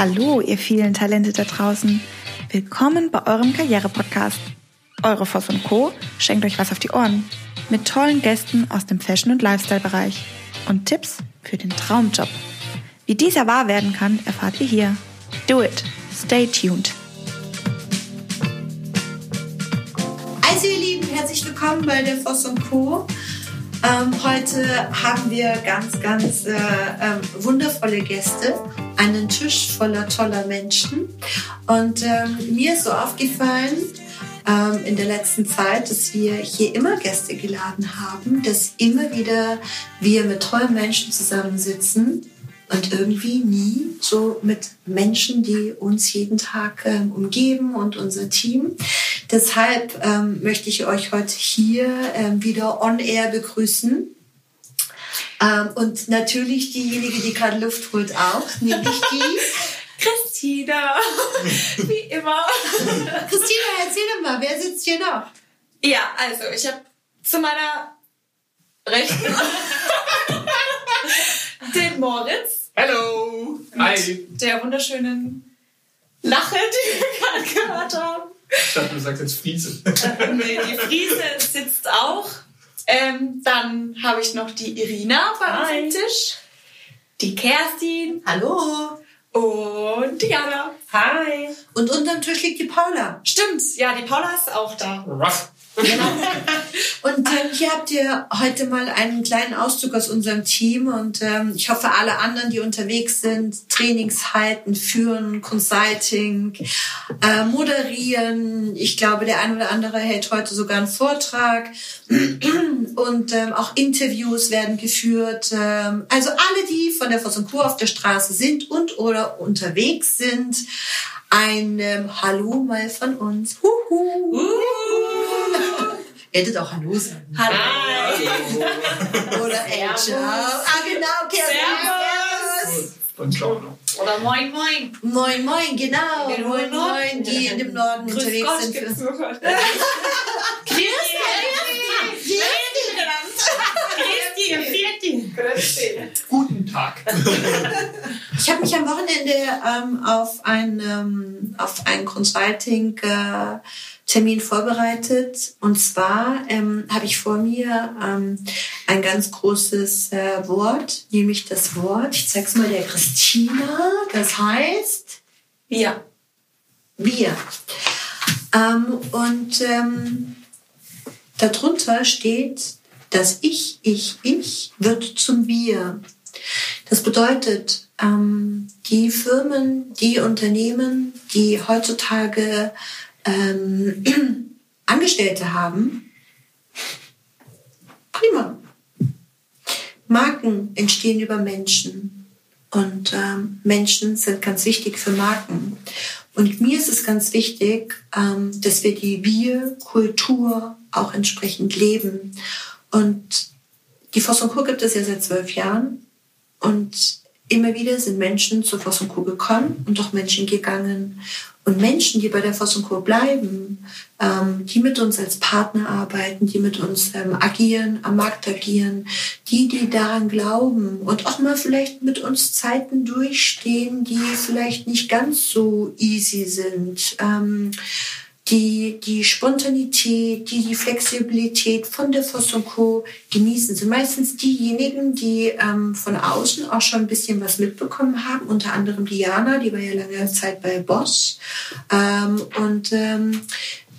Hallo, ihr vielen Talente da draußen. Willkommen bei eurem Karriere-Podcast. Eure Voss und Co. schenkt euch was auf die Ohren. Mit tollen Gästen aus dem Fashion- und Lifestyle-Bereich. Und Tipps für den Traumjob. Wie dieser wahr werden kann, erfahrt ihr hier. Do it. Stay tuned. Also ihr Lieben, herzlich willkommen bei der Voss und Co. Ähm, heute haben wir ganz, ganz äh, ähm, wundervolle Gäste, einen Tisch voller toller Menschen. Und ähm, mir ist so aufgefallen ähm, in der letzten Zeit, dass wir hier immer Gäste geladen haben, dass immer wieder wir mit tollen Menschen zusammensitzen und irgendwie nie so mit Menschen, die uns jeden Tag ähm, umgeben und unser Team. Deshalb ähm, möchte ich euch heute hier ähm, wieder on air begrüßen. Ähm, und natürlich diejenige, die gerade Luft holt, auch, nämlich die Christina, wie immer. Christina, erzähl doch mal, wer sitzt hier noch? Ja, also ich habe zu meiner Rechten den Moritz Hallo! Hi! der wunderschönen Lache, die wir gerade gehört haben. Ich dachte, du sagst jetzt Friese. Nee, die Friese sitzt auch. Ähm, dann habe ich noch die Irina bei uns Hi. am Tisch, die Kerstin Hallo. und die Jana. Hi. Und unterm Tisch liegt die Paula. Stimmt, ja, die Paula ist auch da. Ruff. Und ähm, hier habt ihr heute mal einen kleinen Auszug aus unserem Team und ähm, ich hoffe, alle anderen, die unterwegs sind, Trainings halten, führen, Consulting, äh, moderieren. Ich glaube, der ein oder andere hält heute sogar einen Vortrag und ähm, auch Interviews werden geführt. Ähm, also alle, die von der Voss und Co. auf der Straße sind und oder unterwegs sind, ein ähm, Hallo mal von uns. Huhu. Ihr hättet auch Hallo sagen. Hallo. Oder ey, ciao. Ah, genau, Kerstin. Servus. Und ciao noch. Oder moin moin. Moin, moin, genau. Den Moin, moin, die in dem Norden Grüß unterwegs Gott, sind. nur Gott. Guten Tag. Ich habe mich am Wochenende ähm, auf ein ähm, auf ein Consulting äh, Termin vorbereitet und zwar ähm, habe ich vor mir ähm, ein ganz großes äh, Wort, nämlich das Wort. Ich zeig's mal der Christina. Das heißt Ja. wir. Ähm, und ähm, darunter steht, das Ich, Ich, Ich wird zum Wir. Das bedeutet, ähm, die Firmen, die Unternehmen, die heutzutage ähm, Angestellte haben, prima. Marken entstehen über Menschen. Und ähm, Menschen sind ganz wichtig für Marken. Und mir ist es ganz wichtig, ähm, dass wir die Wir-Kultur auch entsprechend leben. Und die Voss und Co. gibt es ja seit zwölf Jahren. Und immer wieder sind Menschen zu Voss und Co. gekommen und auch Menschen gegangen. Und Menschen, die bei der Voss Co. bleiben, ähm, die mit uns als Partner arbeiten, die mit uns ähm, agieren, am Markt agieren, die, die daran glauben und auch mal vielleicht mit uns Zeiten durchstehen, die vielleicht nicht ganz so easy sind. Ähm, die die Spontanität, die die Flexibilität von der Voss und Co. genießen, sind meistens diejenigen, die ähm, von außen auch schon ein bisschen was mitbekommen haben, unter anderem Diana, die war ja lange Zeit bei Boss. Ähm, und ähm,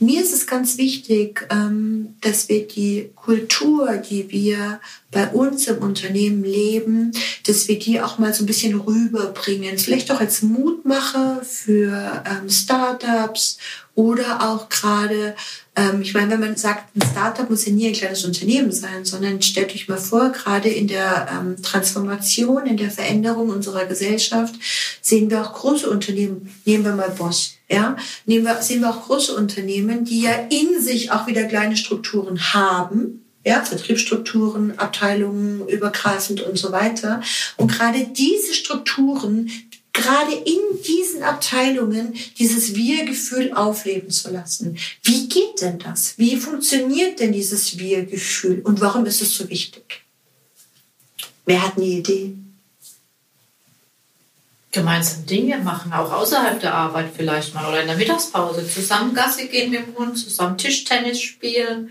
mir ist es ganz wichtig, ähm, dass wir die Kultur, die wir bei uns im Unternehmen leben, dass wir die auch mal so ein bisschen rüberbringen. Vielleicht auch als Mutmacher für ähm, Startups oder auch gerade, ähm, ich meine, wenn man sagt, ein Startup muss ja nie ein kleines Unternehmen sein, sondern stellt euch mal vor, gerade in der ähm, Transformation, in der Veränderung unserer Gesellschaft sehen wir auch große Unternehmen. Nehmen wir mal Boss. Ja, nehmen wir, sehen wir auch große Unternehmen, die ja in sich auch wieder kleine Strukturen haben, ja, Vertriebsstrukturen, Abteilungen übergreifend und so weiter. Und gerade diese Strukturen, gerade in diesen Abteilungen dieses Wir-Gefühl aufleben zu lassen. Wie geht denn das? Wie funktioniert denn dieses Wir-Gefühl? Und warum ist es so wichtig? Wer hat eine Idee? gemeinsam Dinge machen, auch außerhalb der Arbeit vielleicht mal oder in der Mittagspause. Zusammen Gassi gehen mit dem Hund, zusammen Tischtennis spielen.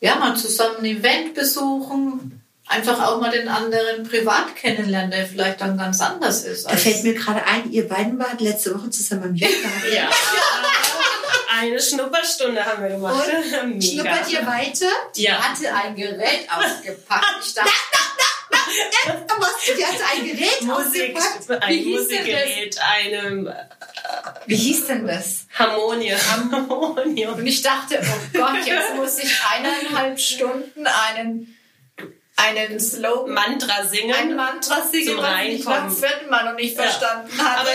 Ja, mal zusammen ein Event besuchen. Einfach auch mal den anderen privat kennenlernen, der vielleicht dann ganz anders ist. Da fällt mir gerade ein, ihr beiden wart letzte Woche zusammen am Yoga. Ja. Eine Schnupperstunde haben wir gemacht. Und Mega. schnuppert ihr weiter? Ja. hatte ein Gerät ausgepackt. Ich dachte, Was? Die hatte ein Gerät Musik, ausgepackt. ein Wie hieß denn Musikgerät, eine wie hieß denn das? Harmonie. Harmonium. Und ich dachte, oh Gott, jetzt muss ich eineinhalb Stunden einen, einen Slogan, Mantra singen. ein Mantra singen, Zum was ich Reinkommen. vierten Mal noch nicht Ja. verstanden hatte. Aber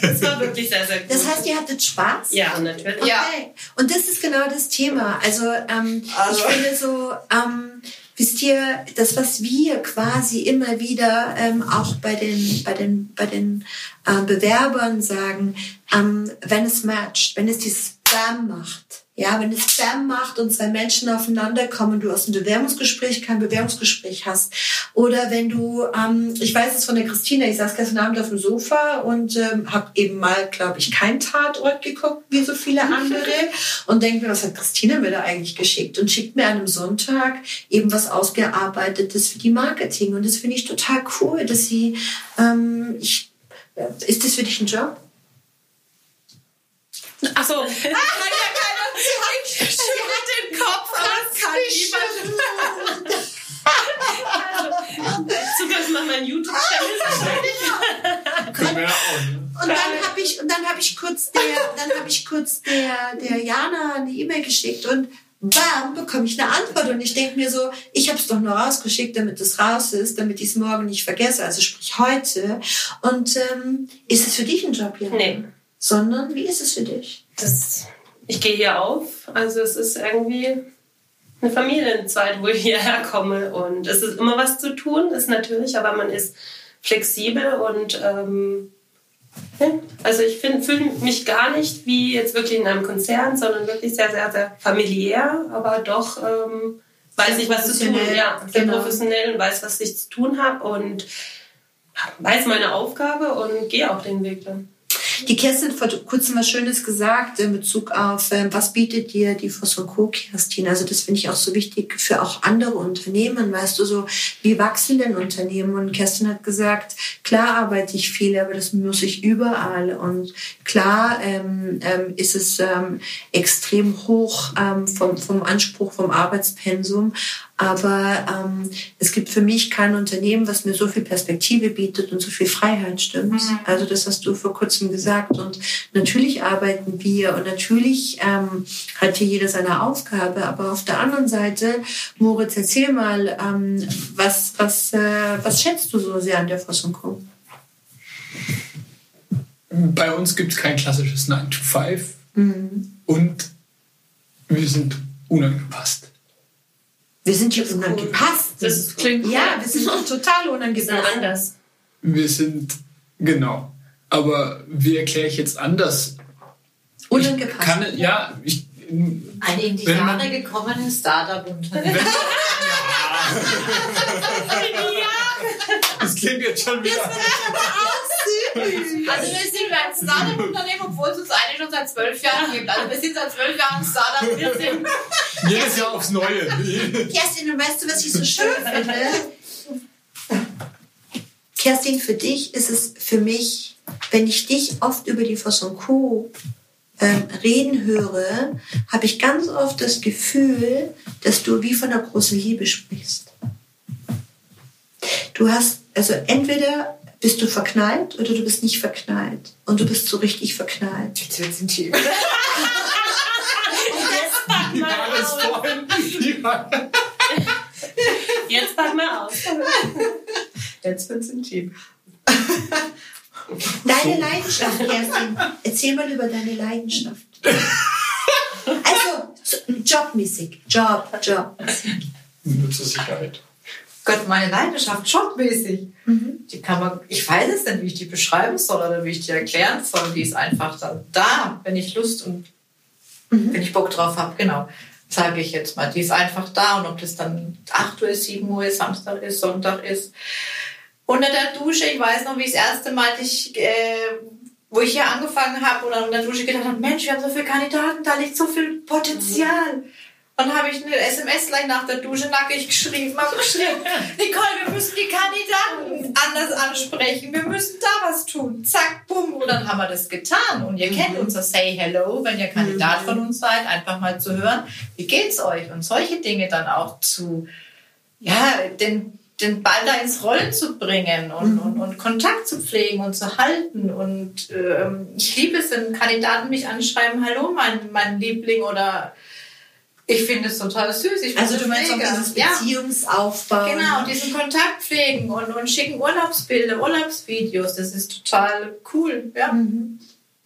es, es war wirklich sehr, sehr gut. Das heißt, ihr hattet Spaß? ja, natürlich. Ja. Okay. Und das ist genau das Thema. Also, ähm, Also. ich finde so, ähm, wisst ihr, das, was wir quasi immer wieder ähm, auch bei den, bei den, bei den äh, Bewerbern sagen, ähm, wenn es matcht, wenn es dieses Spam macht, ja, wenn es Spam macht und zwei Menschen aufeinander kommen, du aus dem Bewerbungsgespräch kein Bewerbungsgespräch hast. Oder wenn du, ähm, ich weiß es von der Christina, ich saß gestern Abend auf dem Sofa und ähm, habe eben mal, glaube ich, kein Tatort geguckt, wie so viele andere. und denke mir, was hat Christina mir da eigentlich geschickt? Und schickt mir an einem Sonntag eben was ausgearbeitetes für die Marketing. Und das finde ich total cool, dass sie, ähm, ich, ist das für dich ein Job? Achso. Kann ja keiner. Sie hat den Kopf, kann niemand. Sogar ich mache meinen YouTube-Channel. Ja. Ne? Und dann habe ich und dann habe ich kurz der dann habe ich kurz der der Jana eine E-Mail geschickt und bam bekomme ich eine Antwort und ich denke mir so, ich habe es doch nur rausgeschickt, damit es raus ist, damit ich es morgen nicht vergesse, also sprich heute. Und ähm, ist es für dich ein Job, Jana? Nee. Sondern wie ist es für dich? Das, ich gehe hier auf. Also es ist irgendwie eine Familienzeit, wo ich hierher komme. Und es ist immer was zu tun, ist natürlich, aber man ist flexibel und ähm, also ich fühle mich gar nicht wie jetzt wirklich in einem Konzern, sondern wirklich sehr, sehr, sehr familiär, aber doch ähm, weiß ich, was zu tun. Ja, sehr genau. professionell und weiß, was ich zu tun habe und weiß meine Aufgabe und gehe auch den Weg dann. Die Kerstin hat vor kurzem was Schönes gesagt in Bezug auf, ähm, was bietet dir die und Co. Kerstin? Also das finde ich auch so wichtig für auch andere Unternehmen. Weißt du, so wie wachsen denn Unternehmen? Und Kerstin hat gesagt, klar arbeite ich viel, aber das muss ich überall. Und klar ähm, ähm, ist es ähm, extrem hoch ähm, vom, vom Anspruch, vom Arbeitspensum. Aber ähm, es gibt für mich kein Unternehmen, was mir so viel Perspektive bietet und so viel Freiheit stimmt. Also das hast du vor kurzem gesagt. Und natürlich arbeiten wir und natürlich ähm, hat hier jeder seine Aufgabe. Aber auf der anderen Seite, Moritz, erzähl mal, ähm, was, was, äh, was schätzt du so sehr an der Voss Co? Bei uns gibt es kein klassisches 9 to 5 und wir sind unangepasst. Wir sind hier unangepasst. Das klingt ja, wir sind total sind unangepasst. anders. Wir sind, genau. Aber wie erkläre ich jetzt anders? Ich Unangepasst. kann, ja, ich, Ein in die Jahre gekommenes Startup-Unternehmen. das klingt jetzt schon wieder. Also wir sind ein Startup-Unternehmen, obwohl es uns eigentlich schon seit zwölf Jahren gibt. Also wir sind seit zwölf Jahren Startup. Wir sind Jedes Jahr aufs Neue. Kerstin, und weißt du, was ich so schön finde? Kerstin, für dich ist es für mich, wenn ich dich oft über die Co. Ähm, reden höre, habe ich ganz oft das Gefühl, dass du wie von einer großen Liebe sprichst. Du hast, also entweder bist du verknallt oder du bist nicht verknallt. Und du bist so richtig verknallt. Jetzt wird's intim. Alles vorhin. Jetzt pack mal aus. Jetzt wird's intim. Deine Leidenschaft, Kerstin. Erzähl mal über deine Leidenschaft. Also, so- jobmäßig. Job, Job. Nur zur Sicherheit. Gott, meine Leidenschaft, jobmäßig. Die kann man, ich weiß es nicht, wie ich die beschreiben soll oder wie ich die erklären soll. Die ist einfach dann da, wenn ich Lust und wenn ich Bock drauf habe, genau. Sage ich jetzt mal. Die ist einfach da und ob das dann 8 Uhr ist, 7 Uhr ist, Samstag ist, Sonntag ist. unter der Dusche. Ich weiß noch, wie ich das erste Mal, ich, äh, wo ich hier angefangen habe oder unter der Dusche gedacht habe, Mensch, wir haben so viele Kandidaten, da liegt so viel Potenzial. Mhm. Und habe ich eine SMS gleich nach der Dusche nackig geschrieben, habe geschrieben, Nicole, wir müssen die Kandidaten anders ansprechen, wir müssen da was tun. Zack, bumm. Und dann haben wir das getan. Und ihr mhm. kennt unser Say Hello, wenn ihr Kandidat mhm. von uns seid, einfach mal zu hören, wie geht's euch? Und solche Dinge dann auch zu, ja, den, den Ball da ins Rollen zu bringen und, mhm. und, und Kontakt zu pflegen und zu halten. Und ähm, ich liebe es, wenn Kandidaten mich anschreiben, hallo, mein, mein Liebling oder ich finde es total süß. Ich also du meinst auch dieses Beziehungsaufbau. Ja. Genau, diesen Kontakt pflegen und, und schicken Urlaubsbilder, Urlaubsvideos. Das ist total cool. Ja. Mhm.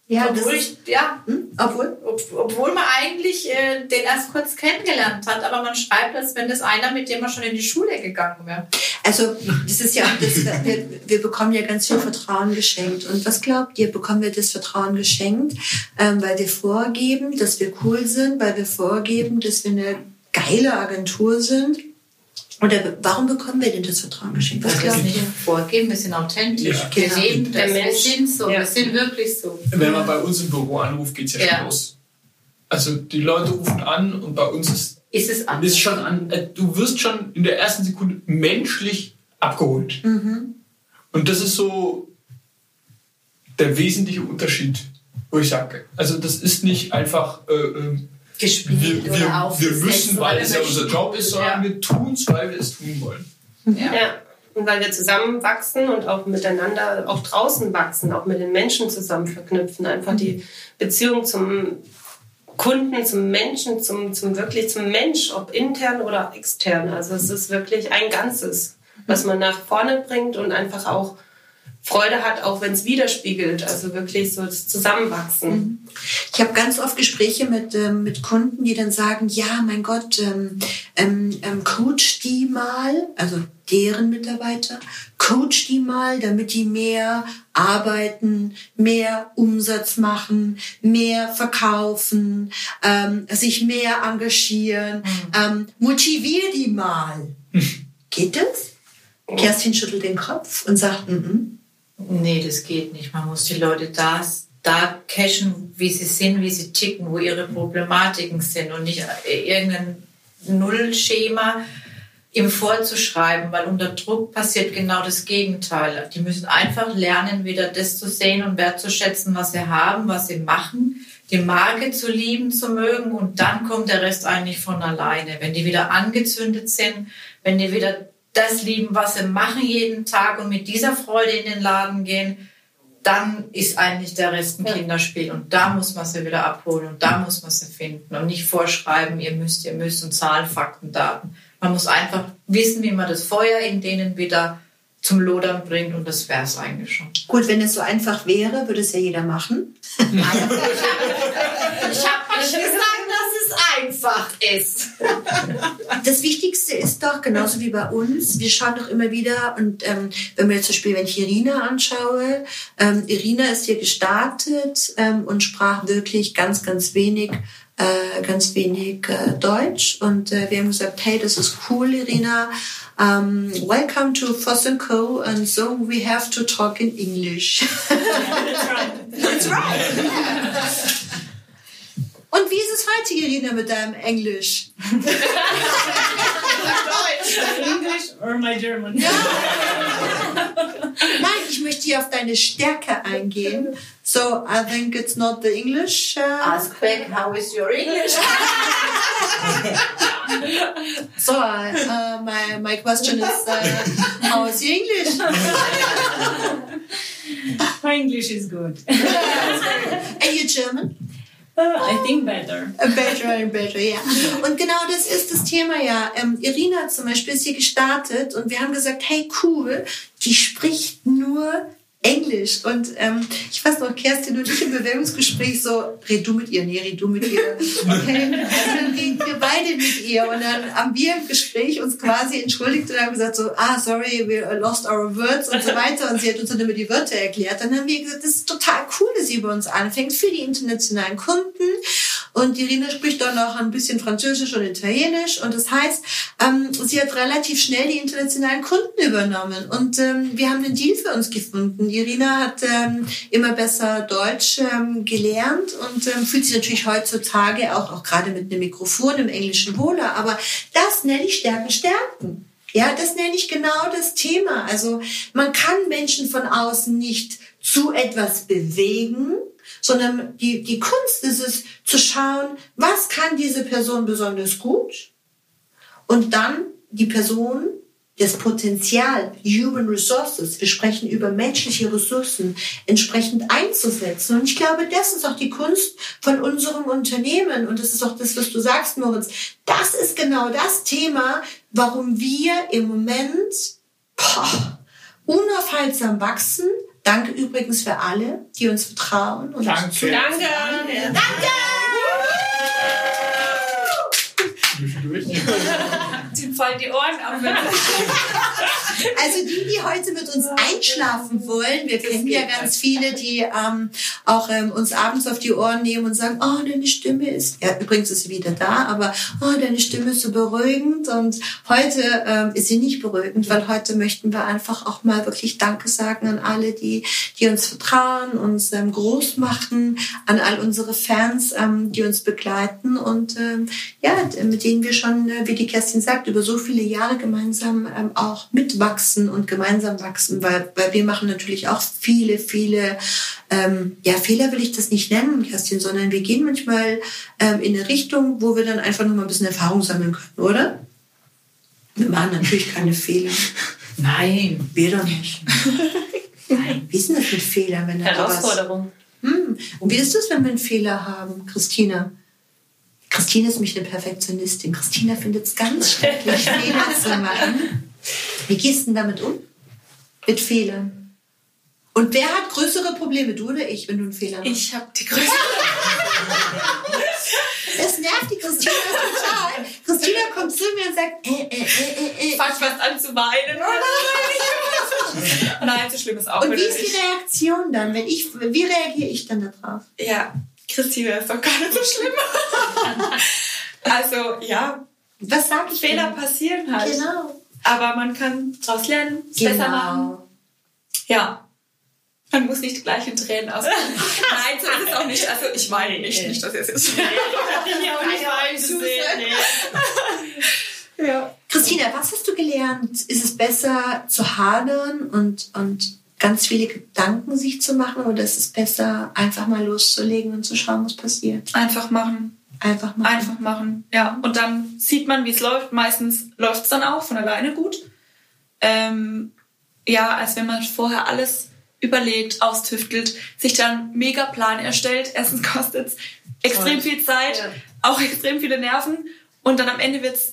Ja, obwohl ich, ja, hm? obwohl, ob, obwohl man eigentlich äh, den erst kurz kennengelernt hat, aber man schreibt, als wenn das einer, mit dem man schon in die Schule gegangen wäre. Also, das ist ja, das, wir, wir bekommen ja ganz viel Vertrauen geschenkt. Und was glaubt ihr, bekommen wir das Vertrauen geschenkt, ähm, weil wir vorgeben, dass wir cool sind, weil wir vorgeben, dass wir eine geile Agentur sind? Oder warum bekommen wir denn das Vertrauen geschenkt? Was wir nicht vorgeben, wir sind authentisch. Ja. Wir leben das, wir sind so, ja. wir sind wirklich so. Wenn man bei uns im Büro anruft, geht es ja, ja, schon los. Also die Leute rufen an und bei uns ist, ist es anders. Ist schon an, äh, du wirst schon in der ersten Sekunde menschlich abgeholt. Mhm. Und das ist so der wesentliche Unterschied, wo ich sage, also das ist nicht einfach... Äh, ähm, gespielt wir, wir, oder aufgesetzt. Wir müssen, weil es ja unser Job ist, sondern ja. wir tun es, weil wir es tun wollen. Ja. ja. Und weil wir zusammen wachsen und auch miteinander, auch draußen wachsen, auch mit den Menschen zusammen verknüpfen. Einfach die Beziehung zum Kunden, zum Menschen, zum, zum wirklich zum Mensch, ob intern oder extern. Also es ist wirklich ein Ganzes, was man nach vorne bringt und einfach auch Freude hat, auch wenn es widerspiegelt. Also wirklich so das Zusammenwachsen. Mhm. Ich habe ganz oft Gespräche mit, ähm, mit Kunden, die dann sagen, ja, mein Gott, ähm, ähm, ähm, coach die mal, also deren Mitarbeiter, coach die mal, damit die mehr arbeiten, mehr Umsatz machen, mehr verkaufen, ähm, sich mehr engagieren. Mhm. Ähm, motivier die mal. Geht das? Kerstin schüttelt den Kopf und sagt, mm. Nee, das geht nicht. Man muss die Leute da, da cashen, wie sie sind, wie sie ticken, wo ihre Problematiken sind und nicht irgendein Nullschema ihm vorzuschreiben, weil unter Druck passiert genau das Gegenteil. Die müssen einfach lernen, wieder das zu sehen und wertzuschätzen, was sie haben, was sie machen, die Marke zu lieben, zu mögen und dann kommt der Rest eigentlich von alleine. Wenn die wieder angezündet sind, wenn die wieder das lieben, was sie machen jeden Tag und mit dieser Freude in den Laden gehen, dann ist eigentlich der Rest ein Kinderspiel. Und da muss man sie wieder abholen und da muss man sie finden und nicht vorschreiben, ihr müsst, ihr müsst und Zahlen, Fakten, Daten. Man muss einfach wissen, wie man das Feuer in denen wieder zum Lodern bringt und das wäre es eigentlich schon. Gut, wenn es so einfach wäre, würde es ja jeder machen. ich habe hab gesagt, einfach ist. Das Wichtigste ist doch, genauso wie bei uns, wir schauen doch immer wieder, und ähm, wenn wir zum Beispiel, wenn ich Irina anschaue, ähm, Irina ist hier gestartet ähm, und sprach wirklich ganz, ganz wenig äh, ganz wenig äh, Deutsch und äh, wir haben gesagt, hey, das ist cool, Irina. Um, welcome to Foss Co. And so we have to talk in English. That's right. That's right. Und wie ist es heute, Irina, mit deinem Englisch? English or my German? Ja. Nein, ich möchte hier auf deine Stärke eingehen. So, I think it's not the English. Uh... Ask back, how is your English? so, uh, my, my question is, uh, how is your English? my English is good. and you German? I think better. Better and better, ja. Und genau das ist das Thema ja. Ähm, Irina zum Beispiel ist hier gestartet und wir haben gesagt, hey cool, die spricht nur Englisch. Und ähm, ich weiß noch, Kerstin und ich im Bewerbungsgespräch so, red du mit ihr, nee, red du mit ihr. Okay, also dann reden wir beide mit ihr. Und dann haben wir im Gespräch uns quasi entschuldigt und haben gesagt so, ah, sorry, we lost our words und so weiter. Und sie hat uns dann immer die Wörter erklärt. Dann haben wir gesagt, das ist total cool, dass sie über uns anfängt für die internationalen Kunden. Und Irina spricht dann noch ein bisschen Französisch und Italienisch. Und das heißt, ähm, sie hat relativ schnell die internationalen Kunden übernommen. Und ähm, wir haben einen Deal für uns gefunden. Irina hat ähm, immer besser Deutsch ähm, gelernt und ähm, fühlt sich natürlich heutzutage auch, auch gerade mit einem Mikrofon im Englischen wohler. Aber das nenne ich Stärken, Stärken. Ja, das nenne ich genau das Thema. Also man kann Menschen von außen nicht zu etwas bewegen, sondern die, die Kunst ist es zu schauen, was kann diese Person besonders gut und dann die Person das Potenzial, Human Resources, wir sprechen über menschliche Ressourcen, entsprechend einzusetzen. Und ich glaube, das ist auch die Kunst von unserem Unternehmen. Und das ist auch das, was du sagst, Moritz. Das ist genau das Thema, warum wir im Moment boah, unaufhaltsam wachsen. Danke übrigens für alle, die uns vertrauen. Und Danke. Danke. Danke! Zwischendurch. Fallen die Ohren ab. Also die, die heute mit uns einschlafen wollen, wir kennen ja ganz viele, die ähm, auch ähm, uns abends auf die Ohren nehmen und sagen, oh, deine Stimme ist, ja, übrigens ist sie wieder da, aber oh, deine Stimme ist so beruhigend und heute ähm, ist sie nicht beruhigend, weil heute möchten wir einfach auch mal wirklich Danke sagen an alle, die, die uns vertrauen, uns ähm, groß machen, an all unsere Fans, ähm, die uns begleiten und ähm, ja, mit denen wir schon, äh, wie die Kerstin sagt, über so viele Jahre gemeinsam ähm, auch mitwachsen und gemeinsam wachsen, weil, weil wir machen natürlich auch viele, viele, ähm, ja, Fehler will ich das nicht nennen, Kerstin, sondern wir gehen manchmal ähm, in eine Richtung, wo wir dann einfach noch mal ein bisschen Erfahrung sammeln können, oder? Wir machen natürlich keine Fehler. Nein. Wir doch nicht. Nein, wie ist denn das mit Fehlern, wenn. Herausforderung. Hm. Und wie ist das, wenn wir einen Fehler haben, Christina? Christina ist mich eine Perfektionistin. Christina findet es ganz schrecklich, Fehler zu machen. Wie gehst du denn damit um? Mit Fehlern. Und wer hat größere Probleme, du oder ich, wenn du einen Fehler machst? Ich habe die größte. Das nervt die Christina total. Christina kommt zu mir und sagt, äh, äh, äh, äh, äh. Fast fast an zu weinen. Nein, so schlimm ist auch Und wie ist die nicht. Reaktion dann? Wenn ich, wie reagiere ich dann darauf? Ja, Christine ist doch gar nicht so schlimm. also, ja, Was sage ich Fehler denn? passieren halt. Genau. Aber man kann daraus lernen, es besser machen. Genau. Ja. Man muss nicht gleich in Tränen ausbrechen. Nein, so ist es auch nicht. Also ich meine nicht, nicht, dass ihr es jetzt. Ich bin ja auch nicht. Nee. ja. Christina, was hast du gelernt? Ist es besser zu hadern und, und ganz viele Gedanken sich zu machen oder ist es besser, einfach mal loszulegen und zu schauen, was passiert? Einfach machen. Einfach mal. Einfach machen. Ja. Und dann sieht man, wie es läuft. Meistens läuft es dann auch von alleine gut. Ähm, ja, als wenn man vorher alles überlegt, austüftelt, sich dann mega Plan erstellt. Erstens kostet es extrem viel Zeit, Ja. auch extrem viele Nerven. Und dann am Ende wird es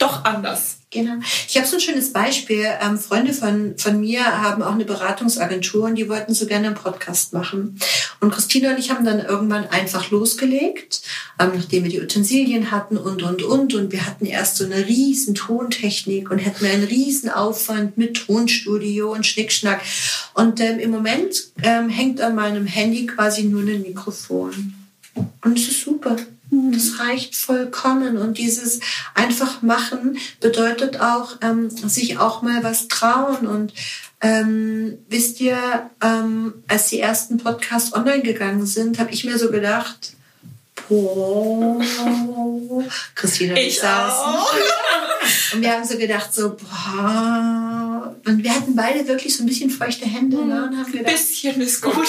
doch anders. Genau. Ich habe so ein schönes Beispiel. Ähm, Freunde von, von mir haben auch eine Beratungsagentur und die wollten so gerne einen Podcast machen. Und Christina und ich haben dann irgendwann einfach losgelegt, ähm, nachdem wir die Utensilien hatten und, und, und. Und wir hatten erst so eine riesen Tontechnik und hätten einen riesen Aufwand mit Tonstudio und Schnickschnack. Und ähm, im Moment ähm, hängt an meinem Handy quasi nur ein Mikrofon. Und es ist super. Das reicht vollkommen. Und dieses einfach machen bedeutet auch, ähm, sich auch mal was trauen. Und ähm, wisst ihr, ähm, als die ersten Podcasts online gegangen sind, habe ich mir so gedacht, boah, Christina ich, auch. Und wir haben so gedacht, so, boah. Und wir hatten beide wirklich so ein bisschen feuchte Hände. Ne? Und haben Ein gedacht, bisschen ist gut.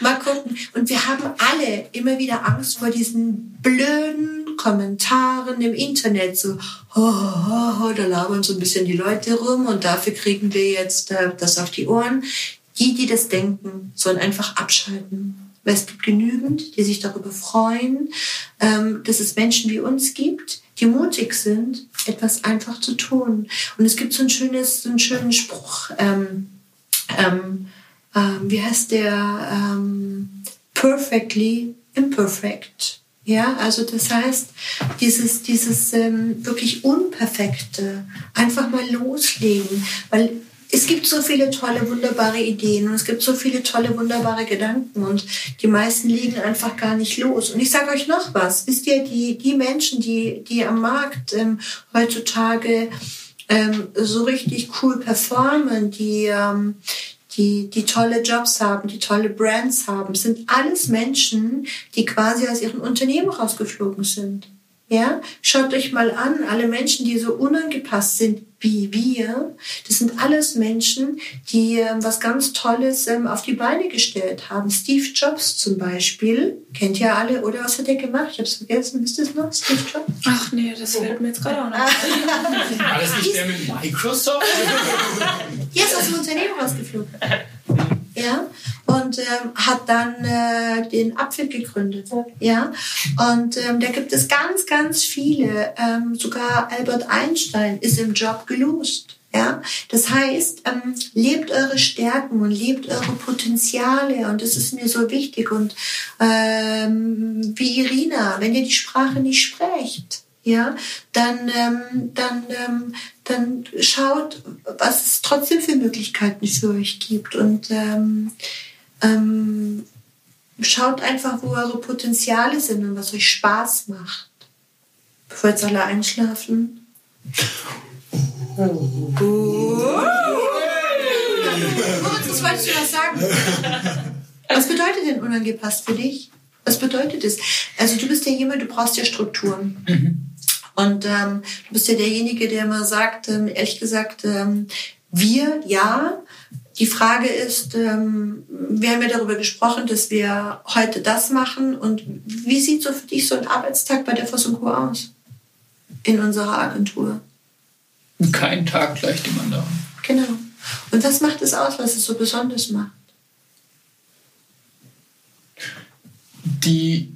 Mal gucken. Und wir haben alle immer wieder Angst vor diesen blöden Kommentaren im Internet. So, oh, oh, oh, da labern so ein bisschen die Leute rum und dafür kriegen wir jetzt äh, das auf die Ohren. Die, die das denken, sollen einfach abschalten. Weil es gibt genügend, die sich darüber freuen, ähm, dass es Menschen wie uns gibt, die mutig sind, etwas einfach zu tun. Und es gibt so ein schönes, so einen schönen Spruch. Ähm, ähm, ähm, wie heißt der? Ähm, perfectly imperfect. Ja, also das heißt, dieses, dieses ähm, wirklich Unperfekte einfach mal loslegen, weil es gibt so viele tolle, wunderbare Ideen und es gibt so viele tolle, wunderbare Gedanken und die meisten liegen einfach gar nicht los. Und ich sage euch noch was, wisst ihr, die, die Menschen, die, die am Markt ähm, heutzutage ähm, so richtig cool performen, die, ähm, die, die tolle Jobs haben, die tolle Brands haben, sind alles Menschen, die quasi aus ihren Unternehmen rausgeflogen sind. Ja, schaut euch mal an, alle Menschen, die so unangepasst sind wie wir, das sind alles Menschen, die ähm, was ganz Tolles ähm, auf die Beine gestellt haben. Steve Jobs zum Beispiel, kennt ihr alle, oder was hat er gemacht? Ich hab's vergessen, wisst ihr es noch, Steve Jobs? Ach nee, das fällt mir jetzt gerade auch noch ein. Das nicht der mit Microsoft? Jetzt aus dem Unternehmen rausgeflogen. Ja, und ähm, hat dann äh, den Apfel gegründet. Ja, und ähm, da gibt es ganz, ganz viele. Ähm, sogar Albert Einstein ist im Job gelost. Ja, das heißt, ähm, lebt eure Stärken und lebt eure Potenziale und das ist mir so wichtig. Und ähm, wie Irina, wenn ihr die Sprache nicht sprecht, ja, dann, ähm, dann, ähm, dann schaut, was es trotzdem für Möglichkeiten für euch gibt und ähm, ähm, schaut einfach, wo eure Potenziale sind und was euch Spaß macht. Bevor jetzt alle einschlafen. Moritz, was wolltest du was sagen? Was bedeutet denn unangepasst für dich? Was bedeutet es? Also du bist ja jemand, du brauchst ja Strukturen. Und ähm, du bist ja derjenige, der immer sagt, ähm, ehrlich gesagt, ähm, wir, ja. Die Frage ist, ähm, wir haben ja darüber gesprochen, dass wir heute das machen. Und wie sieht so für dich so ein Arbeitstag bei der Voss Co. aus? In unserer Agentur. Kein Tag gleich dem anderen. Genau. Und was macht es aus, was es so besonders macht? Die,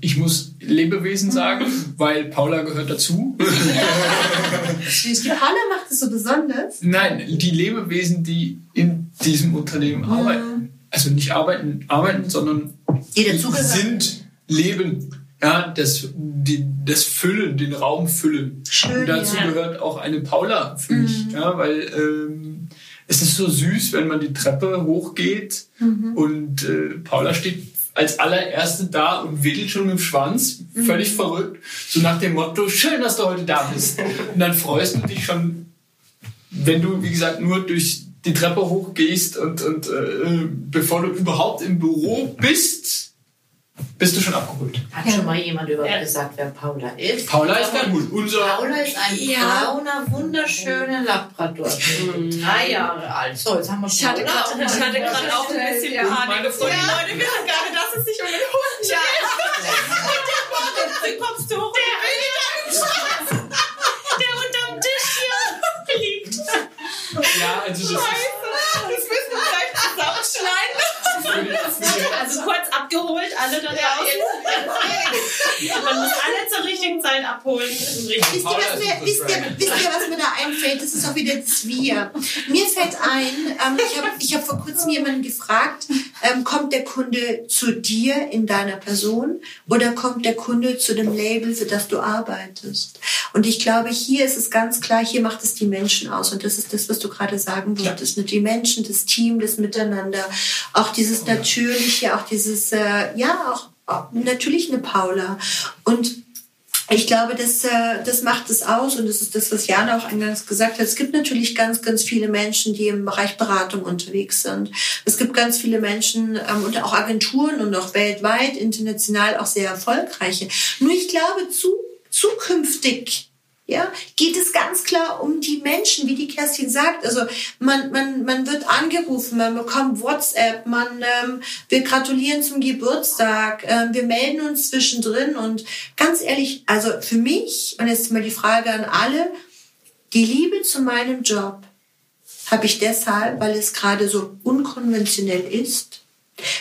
ich muss Lebewesen sagen, weil Paula gehört dazu. Die Halle macht es so besonders. Nein, die Lebewesen, die in diesem Unternehmen arbeiten. Also nicht arbeiten, arbeiten, sondern sind, leben. Ja, das, die, das Füllen, den Raum füllen. Schön, Und dazu ja. gehört auch eine Paula für mich. Ja, weil ähm, es ist so süß, wenn man die Treppe hochgeht und äh, Paula steht als allererste da und wedelt schon mit dem Schwanz, völlig verrückt, so nach dem Motto, schön, dass du heute da bist. Und dann freust du dich schon, wenn du, wie gesagt, nur durch die Treppe hochgehst und, und äh, bevor du überhaupt im Büro bist, bist du schon abgeholt. Hat schon mal jemand überhaupt gesagt, wer Paula ist? Paula ist der Hund, unser... Paula ist ein Ja. brauner, wunderschöner Labrador. Drei Jahre alt. So, jetzt haben wir Ich hatte Paula. gerade ich hatte gerade auch ein bisschen Und Panik. meine Freundin- Die Leute wissen gar nicht, dass es sich um einen Hund handelt. Dann kommst du hoch. Der, der unterm Tisch hier liegt. Ja, also das ist... Das müssen wir vielleicht zusammenschneiden. Für die, für die, Also kurz abgeholt, alle da draußen. Man muss alle zur richtigen Zeit abholen. Wisst ihr, was mir, wisst, ihr, wisst ihr, was mir da einfällt? Das ist auch wieder das Wir. Mir fällt ein, ähm, ich habe ich hab vor kurzem jemanden gefragt, ähm, kommt der Kunde zu dir in deiner Person oder kommt der Kunde zu dem Label, für das du arbeitest? Und ich glaube, hier ist es ganz klar, hier macht es die Menschen aus. Und das ist das, was du gerade sagen wolltest. Mit die Menschen, das Team, das Miteinander. Auch dieses Natürliche, auch dieses, äh, ja, auch natürlich eine Paula. Und ich glaube, das, äh, das macht es aus und das ist das, was Jana auch eingangs gesagt hat. Es gibt natürlich ganz, ganz viele Menschen, die im Bereich Beratung unterwegs sind. Es gibt ganz viele Menschen ähm, und auch Agenturen und auch weltweit, international auch sehr erfolgreiche. Nur ich glaube, zu, zukünftig ja, geht es ganz klar um die Menschen, wie die Kerstin sagt. Also man, man, man wird angerufen, man bekommt WhatsApp, man ähm, wir gratulieren zum Geburtstag, ähm, wir melden uns zwischendrin und ganz ehrlich, also für mich, und jetzt mal die Frage an alle, die Liebe zu meinem Job habe ich deshalb, weil es gerade so unkonventionell ist,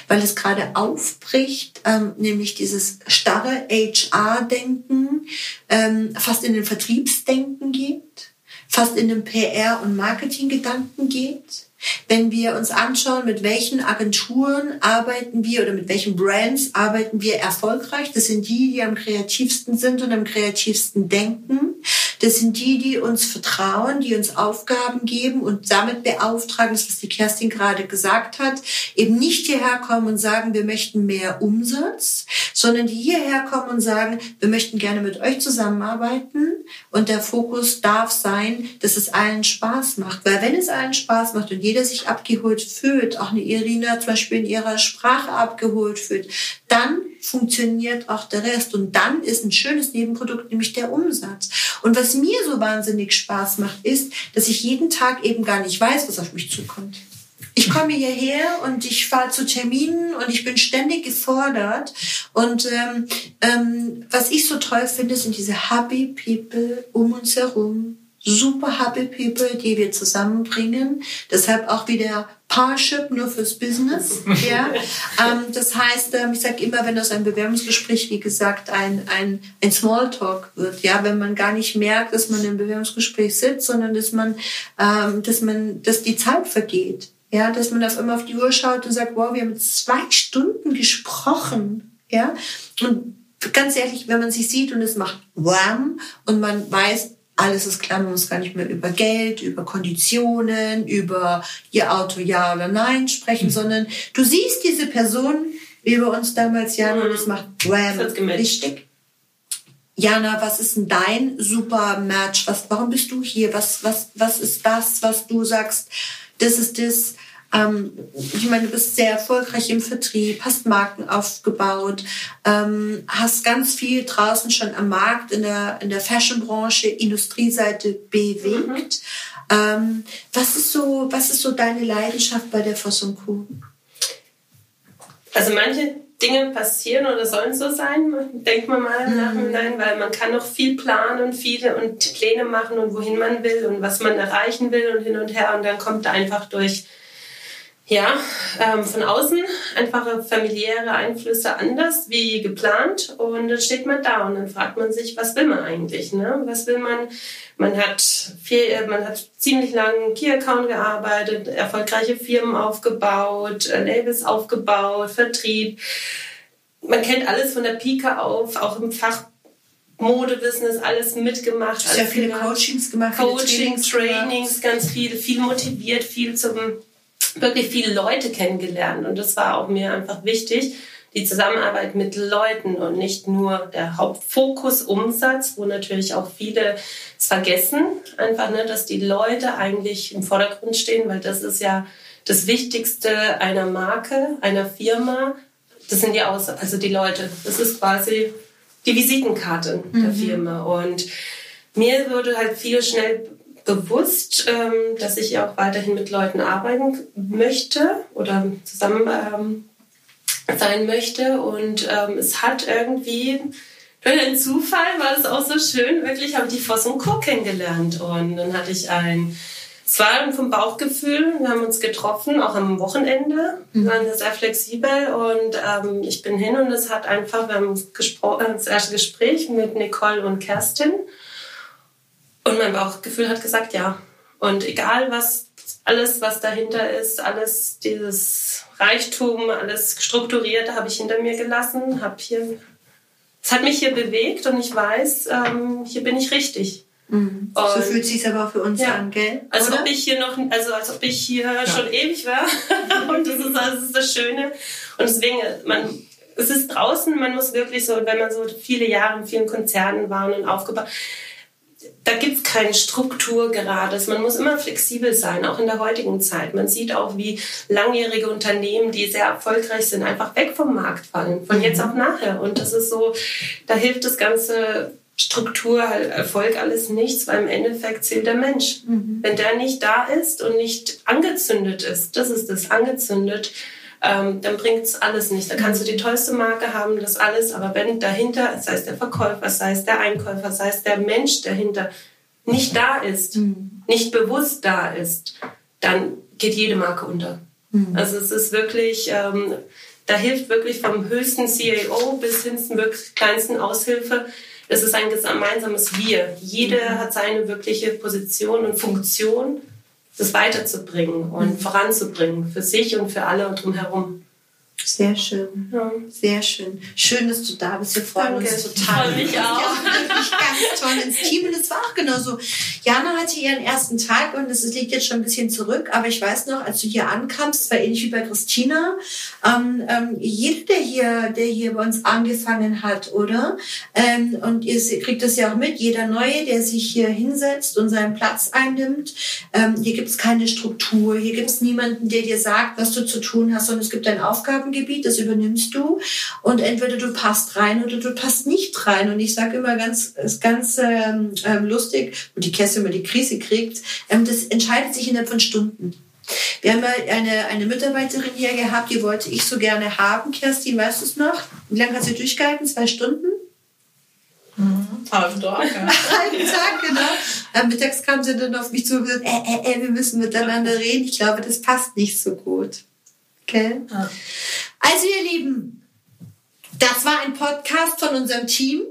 weil es gerade aufbricht, ähm, nämlich dieses starre HR-Denken, ähm, fast in den Vertriebsdenken geht, fast in den PR- und Marketing-Gedanken geht. Wenn wir uns anschauen, mit welchen Agenturen arbeiten wir oder mit welchen Brands arbeiten wir erfolgreich, das sind die, die am kreativsten sind und am kreativsten denken, Das sind die, die uns vertrauen, die uns Aufgaben geben und damit beauftragen, das was die Kerstin gerade gesagt hat, eben nicht hierher kommen und sagen, wir möchten mehr Umsatz, sondern die hierher kommen und sagen, wir möchten gerne mit euch zusammenarbeiten und der Fokus darf sein, dass es allen Spaß macht. Weil wenn es allen Spaß macht und jeder sich abgeholt fühlt, auch eine Irina zum Beispiel in ihrer Sprache abgeholt fühlt, dann funktioniert auch der Rest. Und dann ist ein schönes Nebenprodukt, nämlich der Umsatz. Und was mir so wahnsinnig Spaß macht, ist, dass ich jeden Tag eben gar nicht weiß, was auf mich zukommt. Ich komme hierher und ich fahre zu Terminen und ich bin ständig gefordert. Und ähm, ähm, was ich so toll finde, sind diese Happy People um uns herum, super happy people, die wir zusammenbringen. Deshalb auch wieder Parship nur fürs Business. ja. Ähm, das heißt, ähm, ich sage immer, wenn das ein Bewerbungsgespräch, wie gesagt, ein, ein, ein Smalltalk wird, ja, wenn man gar nicht merkt, dass man im Bewerbungsgespräch sitzt, sondern dass man, ähm, dass man, dass die Zeit vergeht. Ja, dass man auf einmal auf die Uhr schaut und sagt, wow, wir haben zwei Stunden gesprochen. Ja, und ganz ehrlich, wenn man sich sieht und es macht wham und man weiß, alles ist klar, man muss gar nicht mehr über Geld, über Konditionen, über ihr Auto ja oder nein sprechen, mhm. sondern du siehst diese Person, wie bei uns damals, Jana, mhm. und es macht wham, richtig. Jana, was ist denn dein super Match? Was, warum bist du hier? Was, was, was ist das, was du sagst? Das ist das. Ähm, ich meine, du bist sehr erfolgreich im Vertrieb, hast Marken aufgebaut, ähm, hast ganz viel draußen schon am Markt in der, in der Fashionbranche, Industrieseite bewegt. Mhm. Ähm, was, ist so, was ist so deine Leidenschaft bei der Voss Co.? Also manche Dinge passieren oder sollen so sein, denkt man mal im mhm. Nachhinein, weil man kann noch viel planen und viele und Pläne machen und wohin man will und was man erreichen will und hin und her und dann kommt einfach durch ja, ähm, von außen einfache familiäre Einflüsse anders wie geplant und dann steht man da und dann fragt man sich, was will man eigentlich? Ne? Was will man? Man hat viel, äh, man hat ziemlich lange Key Account gearbeitet, erfolgreiche Firmen aufgebaut, äh, Labels aufgebaut, Vertrieb. Man kennt alles von der Pike auf, auch im Fach Modebusiness alles mitgemacht. Sehr viele Coachings gemacht. Coachings, Trainings, ganz viele, viel motiviert, viel zum wirklich viele Leute kennengelernt und das war auch mir einfach wichtig, die Zusammenarbeit mit Leuten und nicht nur der Hauptfokus Umsatz, wo natürlich auch viele es vergessen, einfach, ne, dass die Leute eigentlich im Vordergrund stehen, weil das ist ja das Wichtigste einer Marke, einer Firma. Das sind die Aus also die Leute. Das ist quasi die Visitenkarte mhm. der Firma und mir wurde halt viel schnell bewusst, ähm, dass ich auch weiterhin mit Leuten arbeiten möchte oder zusammen ähm, sein möchte. Und ähm, es hat irgendwie, durch einen Zufall war es auch so schön, wirklich habe ich die Voss und Co. kennengelernt. Und dann hatte ich ein, es war vom Bauchgefühl, wir haben uns getroffen, auch am Wochenende, wir mhm. waren sehr flexibel und ähm, ich bin hin und es hat einfach, wir haben gesprochen, das erste Gespräch mit Nicole und Kerstin und mein Bauchgefühl hat gesagt, ja. Und egal was, alles, was dahinter ist, alles dieses Reichtum, alles Strukturierte habe ich hinter mir gelassen, habe hier, es hat mich hier bewegt und ich weiß, ähm, hier bin ich richtig. Mhm. so fühlt es sich aber auch für uns ja, an, gell? Als Oder? ob ich hier noch, also als ob ich hier ja. schon ewig war. und das ist, das ist das Schöne. Und deswegen, man, es ist draußen, man muss wirklich so, wenn man so viele Jahre in vielen Konzernen war und aufgebaut, da gibt es keine Struktur gerade. Man muss immer flexibel sein, auch in der heutigen Zeit. Man sieht auch, wie langjährige Unternehmen, die sehr erfolgreich sind, einfach weg vom Markt fallen, von jetzt auf nachher. Und das ist so, da hilft das ganze Struktur, Erfolg, alles nichts, weil im Endeffekt zählt der Mensch. Mhm. Wenn der nicht da ist und nicht angezündet ist, das ist das, angezündet, ähm, dann bringt es alles nicht. Da kannst du die tollste Marke haben, das alles, aber wenn dahinter, sei es der Verkäufer, sei es der Einkäufer, sei es der Mensch dahinter, nicht da ist, mhm. nicht bewusst da ist, dann geht jede Marke unter. Mhm. Also es ist wirklich, ähm, da hilft wirklich vom höchsten CAO bis hin zum wirklich kleinsten Aushilfe. Es ist ein gemeinsames Wir. Jeder mhm. hat seine wirkliche Position und Funktion das weiterzubringen und voranzubringen für sich und für alle drumherum. Sehr schön. Ja. Sehr schön. Schön, dass du da bist. Wir freuen Danke. uns total. Freue mich auch. Wirklich ganz toll ins Team. Und es war auch genauso. Jana hatte ihren ersten Tag und es liegt jetzt schon ein bisschen zurück. Aber ich weiß noch, als du hier ankamst, es war ähnlich wie bei Christina. Ähm, ähm, jeder, der hier, der hier bei uns angefangen hat, oder? Ähm, und ihr kriegt das ja auch mit. Jeder Neue, der sich hier hinsetzt und seinen Platz einnimmt. Ähm, hier gibt es keine Struktur. Hier gibt es niemanden, der dir sagt, was du zu tun hast, sondern es gibt ein Aufgabengebiet, das übernimmst du. Und entweder du passt rein oder du passt nicht rein. Und ich sage immer ganz, ist ganz ähm, ähm, lustig, wo die Kässe immer die Krise kriegt, ähm, das entscheidet sich innerhalb von Stunden. Wir haben mal eine, eine Mitarbeiterin hier gehabt, die wollte ich so gerne haben. Kerstin, weißt du es noch? Wie lange hat sie durchgehalten? Zwei Stunden? Halb Tag, ja. halben Tag, genau. Am Mittags kam sie dann auf mich zu und gesagt, äh, äh, äh, wir müssen miteinander reden. Ich glaube, das passt nicht so gut. Okay? Ja. Also, ihr Lieben, das war ein Podcast von unserem Team.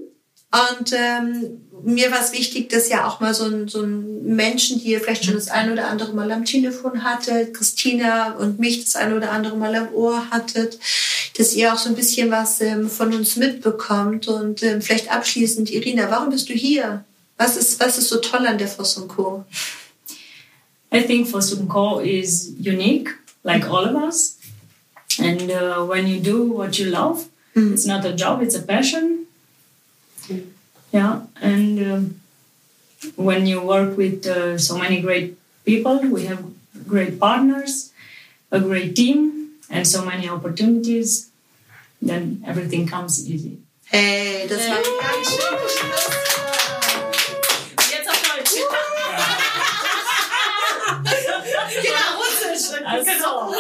Und ähm, mir war es wichtig, dass ja auch mal so ein, so ein Menschen, die ihr vielleicht schon das ein oder andere Mal am Telefon hattet, Christina und mich das ein oder andere Mal am Ohr hattet, dass ihr auch so ein bisschen was ähm, von uns mitbekommt. Und ähm, vielleicht abschließend, Irina, warum bist du hier? Was ist, was ist so toll an der und Co.? I think Fosunko is unique, like all of us. And uh, when you do what you love, it's not a job, it's a passion. Yeah, and um, when you work with uh, so many great people, we have great partners, a great team, and so many opportunities, then everything comes easy. Hey, das war ein ganz schönes Jetzt auf Deutsch. Genau, Also, So,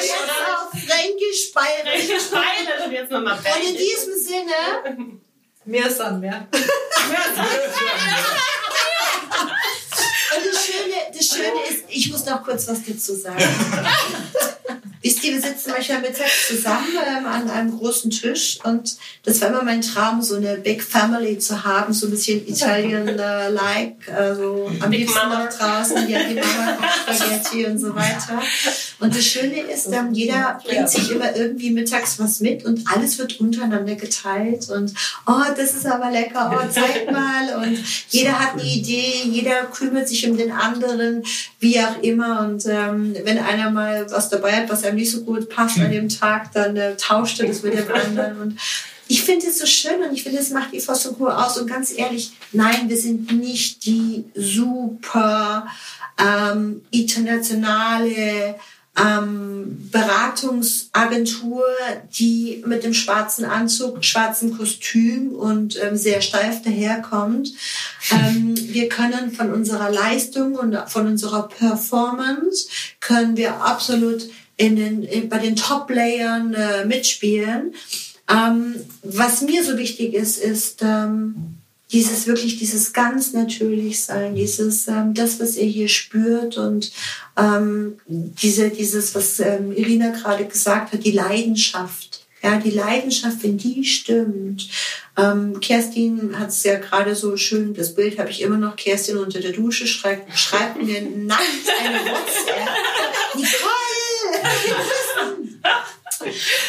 jetzt auf Fränkisch, Bayerisch. Speile und jetzt nochmal Und in diesem Sinne, Mehr sind mehr. und das Schöne, das Schöne ist, ich muss noch kurz was dazu sagen. Wisst ihr, wir sitzen manchmal mittags zusammen ähm, an einem großen Tisch und das war immer mein Traum, so eine Big Family zu haben, so ein bisschen Italian-like, also am Big liebsten Mama. noch draußen, ja, die Mama kocht Spaghetti und so weiter. Und das Schöne ist, ähm, jeder bringt sich immer irgendwie mittags was mit und alles wird untereinander geteilt und oh, das ist aber lecker, oh, zeig mal und jeder hat eine Idee, jeder kümmert sich um den anderen, wie auch immer und ähm, wenn einer mal was dabei hat, was einem nicht so gut passt an dem Tag, dann äh, tauscht er das mit dem anderen und ich finde es so schön und ich finde, es macht die Co. aus. Und ganz ehrlich, nein, wir sind nicht die super ähm, internationale ähm, Beratungsagentur, die mit dem schwarzen Anzug, schwarzen Kostüm und ähm, sehr steif daherkommt. Ähm, wir können von unserer Leistung und von unserer Performance können wir absolut in den, in, bei den Top-Layern äh, mitspielen. Ähm, was mir so wichtig ist, ist ähm, dieses wirklich, dieses ganz natürlich sein, dieses, ähm, das, was ihr hier spürt und ähm, diese, dieses, was ähm, Irina gerade gesagt hat, die Leidenschaft. Ja, die Leidenschaft, wenn die stimmt. Ähm, Kerstin hat es ja gerade so schön, das Bild habe ich immer noch, Kerstin unter der Dusche schreibt, schreibt mir nackt eine WhatsApp. Nicole!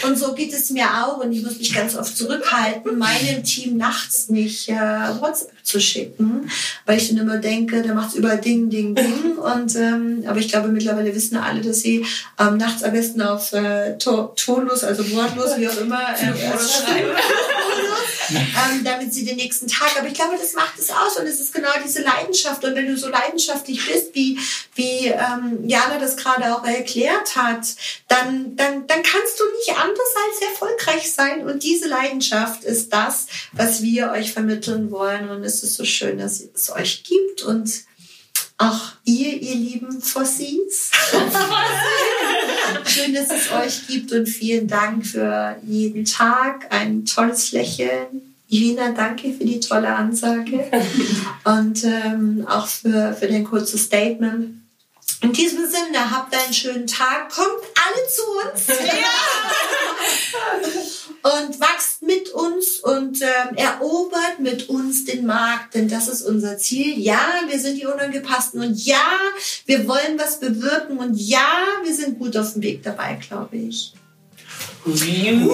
Und so geht es mir auch und ich muss mich ganz oft zurückhalten, meinem Team nachts nicht äh, WhatsApp zu schicken, weil ich dann immer denke, da macht es überall Ding, Ding, Ding. Und, ähm, aber ich glaube, mittlerweile wissen alle, dass sie ähm, nachts am besten auf äh, to tonlos, also wortlos, wie auch immer, äh, also schreiben. ähm, damit sie den nächsten Tag. Aber ich glaube, das macht es aus und es ist genau diese Leidenschaft. Und wenn du so leidenschaftlich bist, wie, wie ähm, Jana das gerade auch erklärt hat, dann, dann, dann kannst du nicht anders als erfolgreich sein. Und diese Leidenschaft ist das, was wir euch vermitteln wollen. Und es ist so schön, dass es euch gibt und auch ihr, ihr lieben Fossies. Schön, dass es euch gibt und vielen Dank für jeden Tag. Ein tolles Lächeln. Irina, danke für die tolle Ansage und ähm, auch für, für dein kurzes Statement. In diesem Sinne, habt einen schönen Tag, kommt alle zu uns und wachst mit uns und ähm, erobert mit uns den Markt, denn das ist unser Ziel. Ja, wir sind die Unangepassten und ja, wir wollen was bewirken und ja, wir sind gut auf dem Weg dabei, glaube ich. Wow.